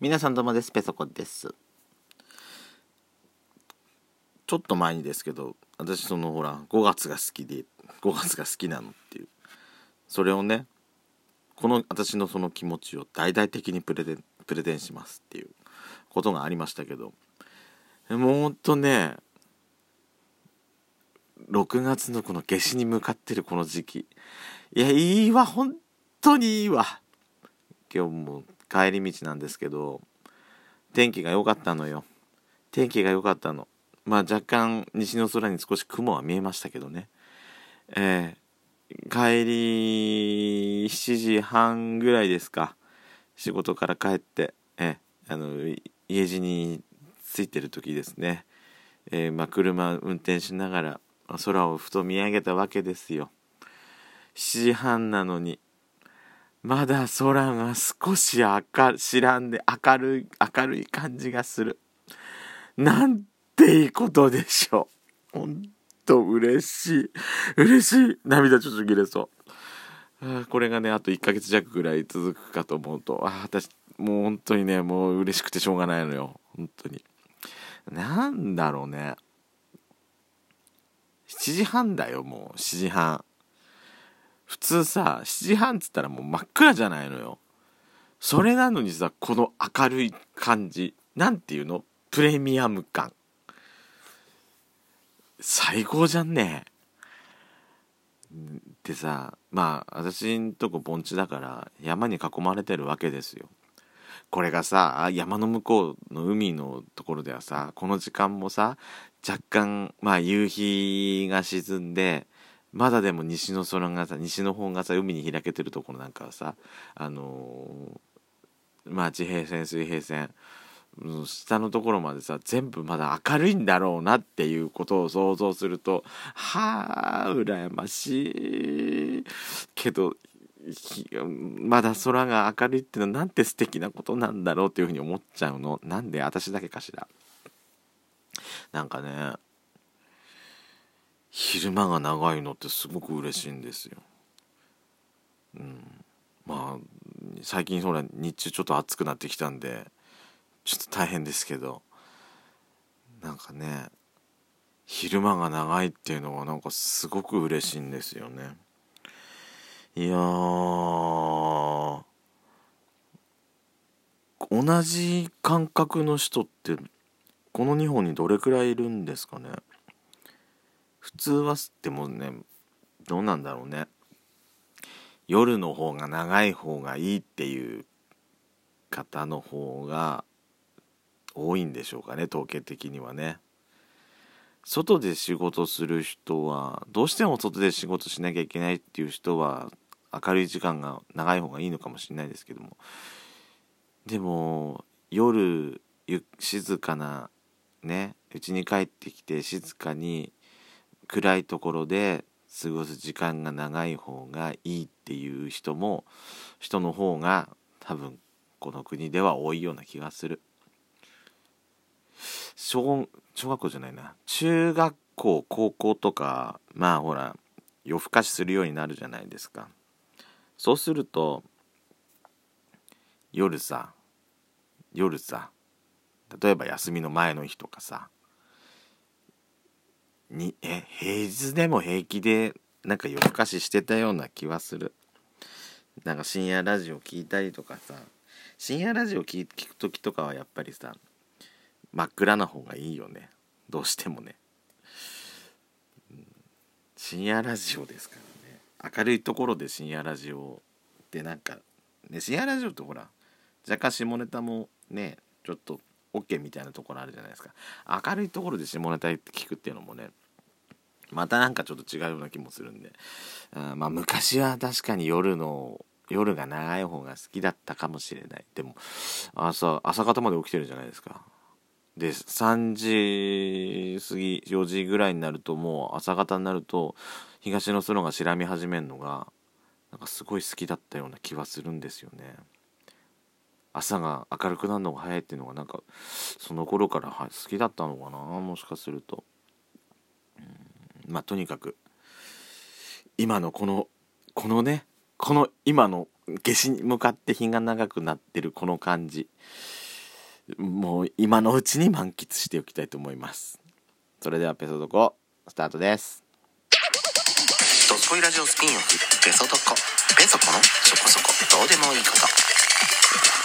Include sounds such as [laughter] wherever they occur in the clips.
皆さんどうもです。ペソコです。ちょっと前にですけど私そのほら5月が好きで5月が好きなのっていう。それをねこの私のその気持ちを大々的にプレゼンプレゼンしますっていう。ことがありましたけど。もうほんとね6月のこの夏至に向かってるこの時期。いやいいわ。本当にいいわ。今日も帰り道なんですけど天気が良かったのよ。天気が良かったの。まあ若干西の空に少し雲は見えましたけどね。えー、帰り7時半ぐらいですか。仕事から帰ってえー、あの家路に着いてる時ですね、えー、まあ、車運転しながら空をふと見上げたわけですよ。7時半なのにまだ空が少し明らんで明るい明るい感じがする。なんていいことでしょう。ほんと嬉しい。嬉しい。涙ちょっと切れそう。これがねあと1ヶ月弱ぐらい続くかと思うとあ私もう本当にねもう嬉しくてしょうがないのよ。本当に。なんだろうね。7時半だよもう。7時半。普通さ7時半っつったらもう真っ暗じゃないのよ。それなのにさこの明るい感じなんていうの？プレミアム感。最高じゃんね。でさまあ私んとこ盆地だから山に囲まれてるわけですよ。これがさ山の向こうの海のところではさこの時間もさ若干まあ夕日が沈んでまだでも西の空がさ西の方がさ海に開けてるところなんかはさあのー、まあ地平線水平線下のところまでさ全部まだ明るいんだろうなっていうことを想像するとはあ羨ましい。けどまだ空が明るいっていうのはなんて素敵なことなんだろうっていうふうに思っちゃうの。なんで私だけかしら。なんかね昼間が長いのってすごく嬉しいんですよ。うん、まあ最近ほら日中ちょっと暑くなってきたんでちょっと大変ですけどなんかね昼間が長いっていうのはなんかすごく嬉しいんですよね。いや同じ感覚の人ってこの日本にどれくらいいるんですかね？普通はでもねどうなんだろうね。夜の方が長い方がいいっていう方の方が多いんでしょうかね統計的にはね。外で仕事する人はどうしても外で仕事しなきゃいけないっていう人は明るい時間が長い方がいいのかもしれないですけども。でも夜静かなね家に帰ってきて静かに暗いところで過ごす時間が長い方がいいっていう人も人の方が多分この国では多いような気がする。小小学校じゃないな。中学校高校とかまあほら夜更かしするようになるじゃないですか。そうすると夜さ夜さ例えば休みの前の日とかさにえ平日でも平気でなんか夜更かししてたような気はする。なんか深夜ラジオ聞いたりとかさ深夜ラジオ聞く時とかはやっぱりさ真っ暗な方がいいよね。どうしてもね、深夜ラジオですからね。明るいところで深夜ラジオってなんかね深夜ラジオってほら若干下ネタもねちょっと OK みたいなところあるじゃないですか。明るいところで下ネタ聞くっていうのもねまたなんかちょっと違うような気もするんであまあ昔は確かに夜の夜が長い方が好きだったかもしれないでも朝朝方まで起きてるじゃないですかで3時過ぎ4時ぐらいになるともう朝方になると東の空が白み始めるのがなんかすごい好きだったような気はするんですよね。朝が明るくなるのが早いっていうのがなんかその頃から好きだったのかなもしかすると。まあとにかく今のこのこのねこの今の夏至に向かって日が長くなってるこの感じもう今のうちに満喫しておきたいと思います。それではペソドコスタートです。ドスコイラジオスピンオフペソドコ。ペソコのそこそこどうでもいいこと。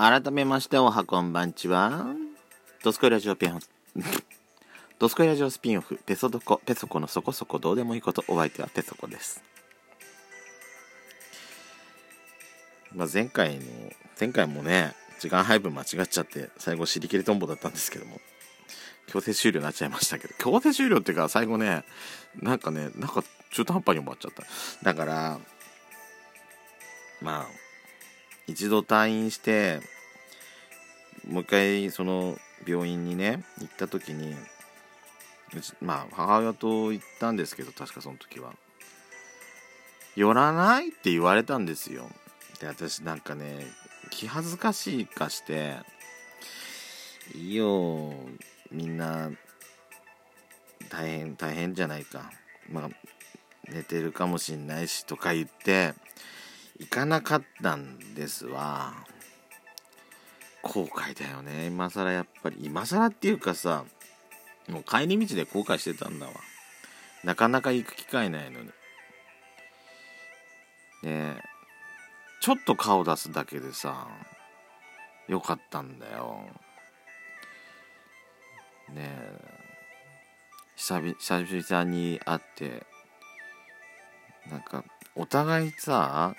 改めましておはこんばんちは。ドスコイラジオペン [laughs] ドスコイラジオスピンオフペソドコペソコのそこそこどうでもいいことお相手はペソコです。まあ前回の前回もね時間配分間違っちゃって最後尻切れトンボだったんですけども強制終了になっちゃいましたけど強制終了っていうか最後ねなんかねなんか中途半端に終わっちゃった。だからまあ一度退院してもう一回その病院にね行った時にまあ母親と行ったんですけど確かその時は。寄らないって言われたんですよ。で私なんかね気恥ずかしいかしていいよみんな大変大変じゃないか。まあ寝てるかもしんないしとか言って行かなかったんですわ。後悔だよね。今更やっぱり。今更っていうかさもう帰り道で後悔してたんだわ。なかなか行く機会ないのに。ねえちょっと顔出すだけでさよかったんだよ。ねえ久々に会ってなんかお互いさ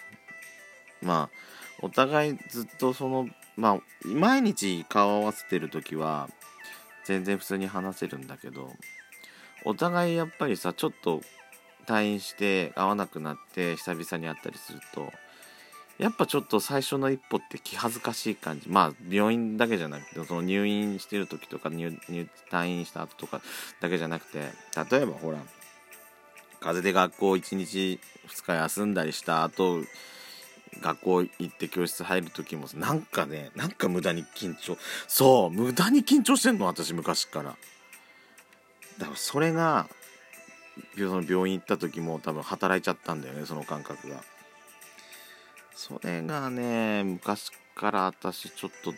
まあお互いずっとそのまあ毎日顔合わせてる時は全然普通に話せるんだけどお互いやっぱりさちょっと退院して会わなくなって久々に会ったりするとやっぱちょっと最初の一歩って気恥ずかしい感じ。まあ病院だけじゃなくてその入院してる時とか入退院した後とかだけじゃなくて例えばほら風邪で学校1日2日休んだりした後学校行って教室入る時もなんかねなんか無駄に緊張そう無駄に緊張してんの私昔から。だからそれがその病院行った時も多分働いちゃったんだよねその感覚が。それがね昔から私ちょっと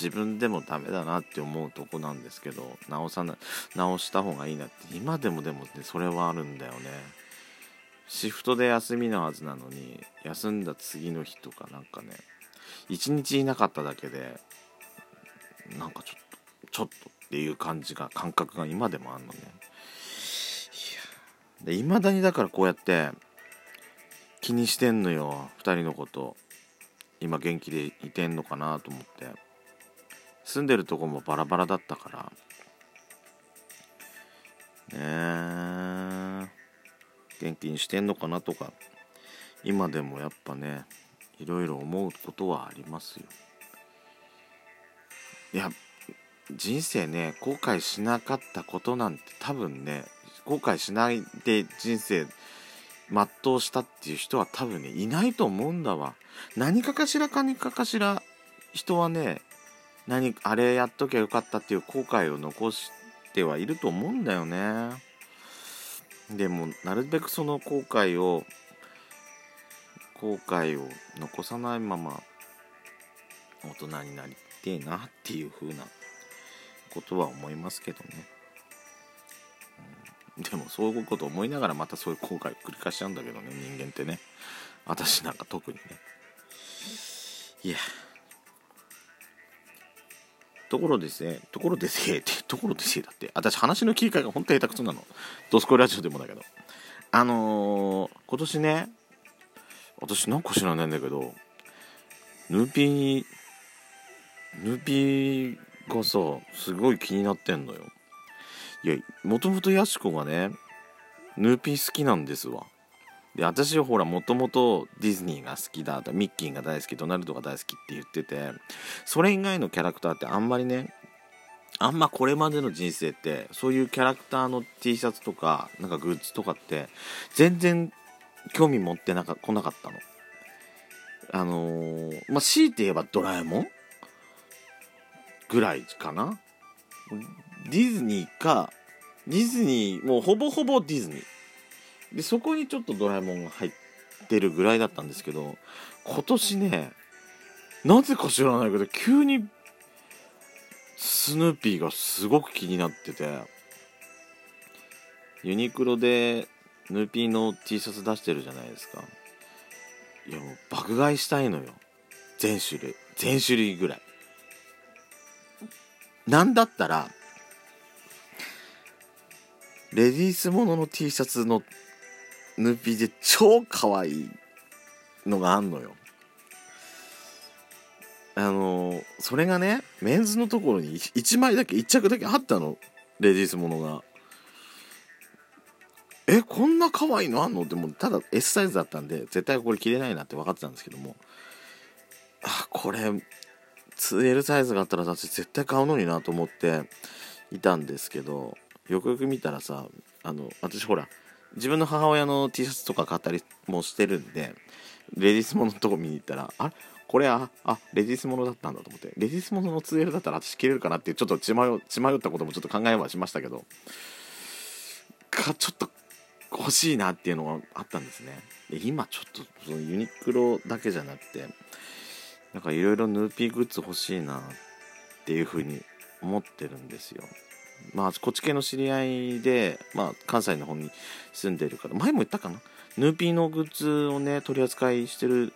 自分でもダメだなって思うとこなんですけど直さな直した方がいいなって今でもでもねそれはあるんだよね。シフトで休みなはずなのに休んだ次の日とかなんかね一日いなかっただけでなんかちょっとちょっとっていう感じが感覚が今でもあんのね。いや。で未だにだからこうやって気にしてんのよ2人のこと。今元気でいてんのかなと思って。住んでるとこもバラバラだったから。ねえ。元気にしてんのかなとか今でもやっぱねいろいろ思うことはありますよ。いや人生ね後悔しなかったことなんて多分ね後悔しないで人生全うしたっていう人は多分ねいないと思うんだわ。何かかしら何かかしら人はね何あれやっときゃよかったっていう後悔を残してはいると思うんだよね。でもなるべくその後悔を後悔を残さないまま大人になりてえなっていう風なことは思いますけどね、うん、でもそういうこと思いながらまたそういう後悔を繰り返しちゃうんだけどね人間ってね。私なんか特にね。いや。ところですね、ところですね、って、ところですね、だって、私話の切り替えが本当に下手くそなの。ドスコイラジオでもだけど。あのー、今年ね、私なんか知らないんだけど、ヌーピー、ヌーピーがさ、すごい気になってんのよ。いや、もともとヤシコがね、ヌーピー好きなんですわ。で私ほらもともとディズニーが好きだミッキーが大好きドナルドが大好きって言っててそれ以外のキャラクターってあんまりねあんまこれまでの人生ってそういうキャラクターの T シャツとかなんかグッズとかって全然興味持ってなか来なかったの。あのーまあ強いて言えばドラえもん？ぐらいかな？ディズニーかディズニーもうほぼほぼディズニー。でそこにちょっとドラえもんが入ってるぐらいだったんですけど今年ねなぜか知らないけど急にスヌーピーがすごく気になっててユニクロでヌーピーの T シャツ出してるじゃないですか。いやもう爆買いしたいのよ。全種類。全種類ぐらい。なんだったらレディースものの T シャツのヌーピーで超可愛いのがあんのよ。あのそれがねメンズのところに1枚だけ1着だけあったの。レディースものが。えこんな可愛いのあんの？ってもうただ S サイズだったんで絶対これ着れないなって分かってたんですけども。あこれ 2L サイズがあったら私絶対買うのになと思っていたんですけどよくよく見たらさあの私ほら自分の母親の T シャツとか買ったりもしてるんでレディースもののとこ見に行ったらあれ？これああレディースものだったんだと思ってレディースものの 2L だったら私着れるかなってちょっと血迷血迷ったこともちょっと考えはしましたけどかちょっと欲しいなっていうのがあったんですね。で今ちょっとそのユニクロだけじゃなくてなんかいろいろヌーピーグッズ欲しいなっていうふうに思ってるんですよ。まあこっち系の知り合いで、まあ、関西の方に住んでる方前も言ったかな？ヌーピーのグッズをね取り扱いしてる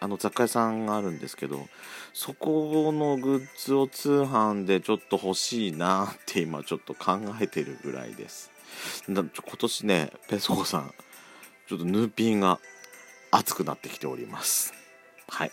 あの雑貨屋さんがあるんですけどそこのグッズを通販でちょっと欲しいなって今ちょっと考えてるぐらいです。今年ねペソコさんちょっとヌーピーが熱くなってきております。はい。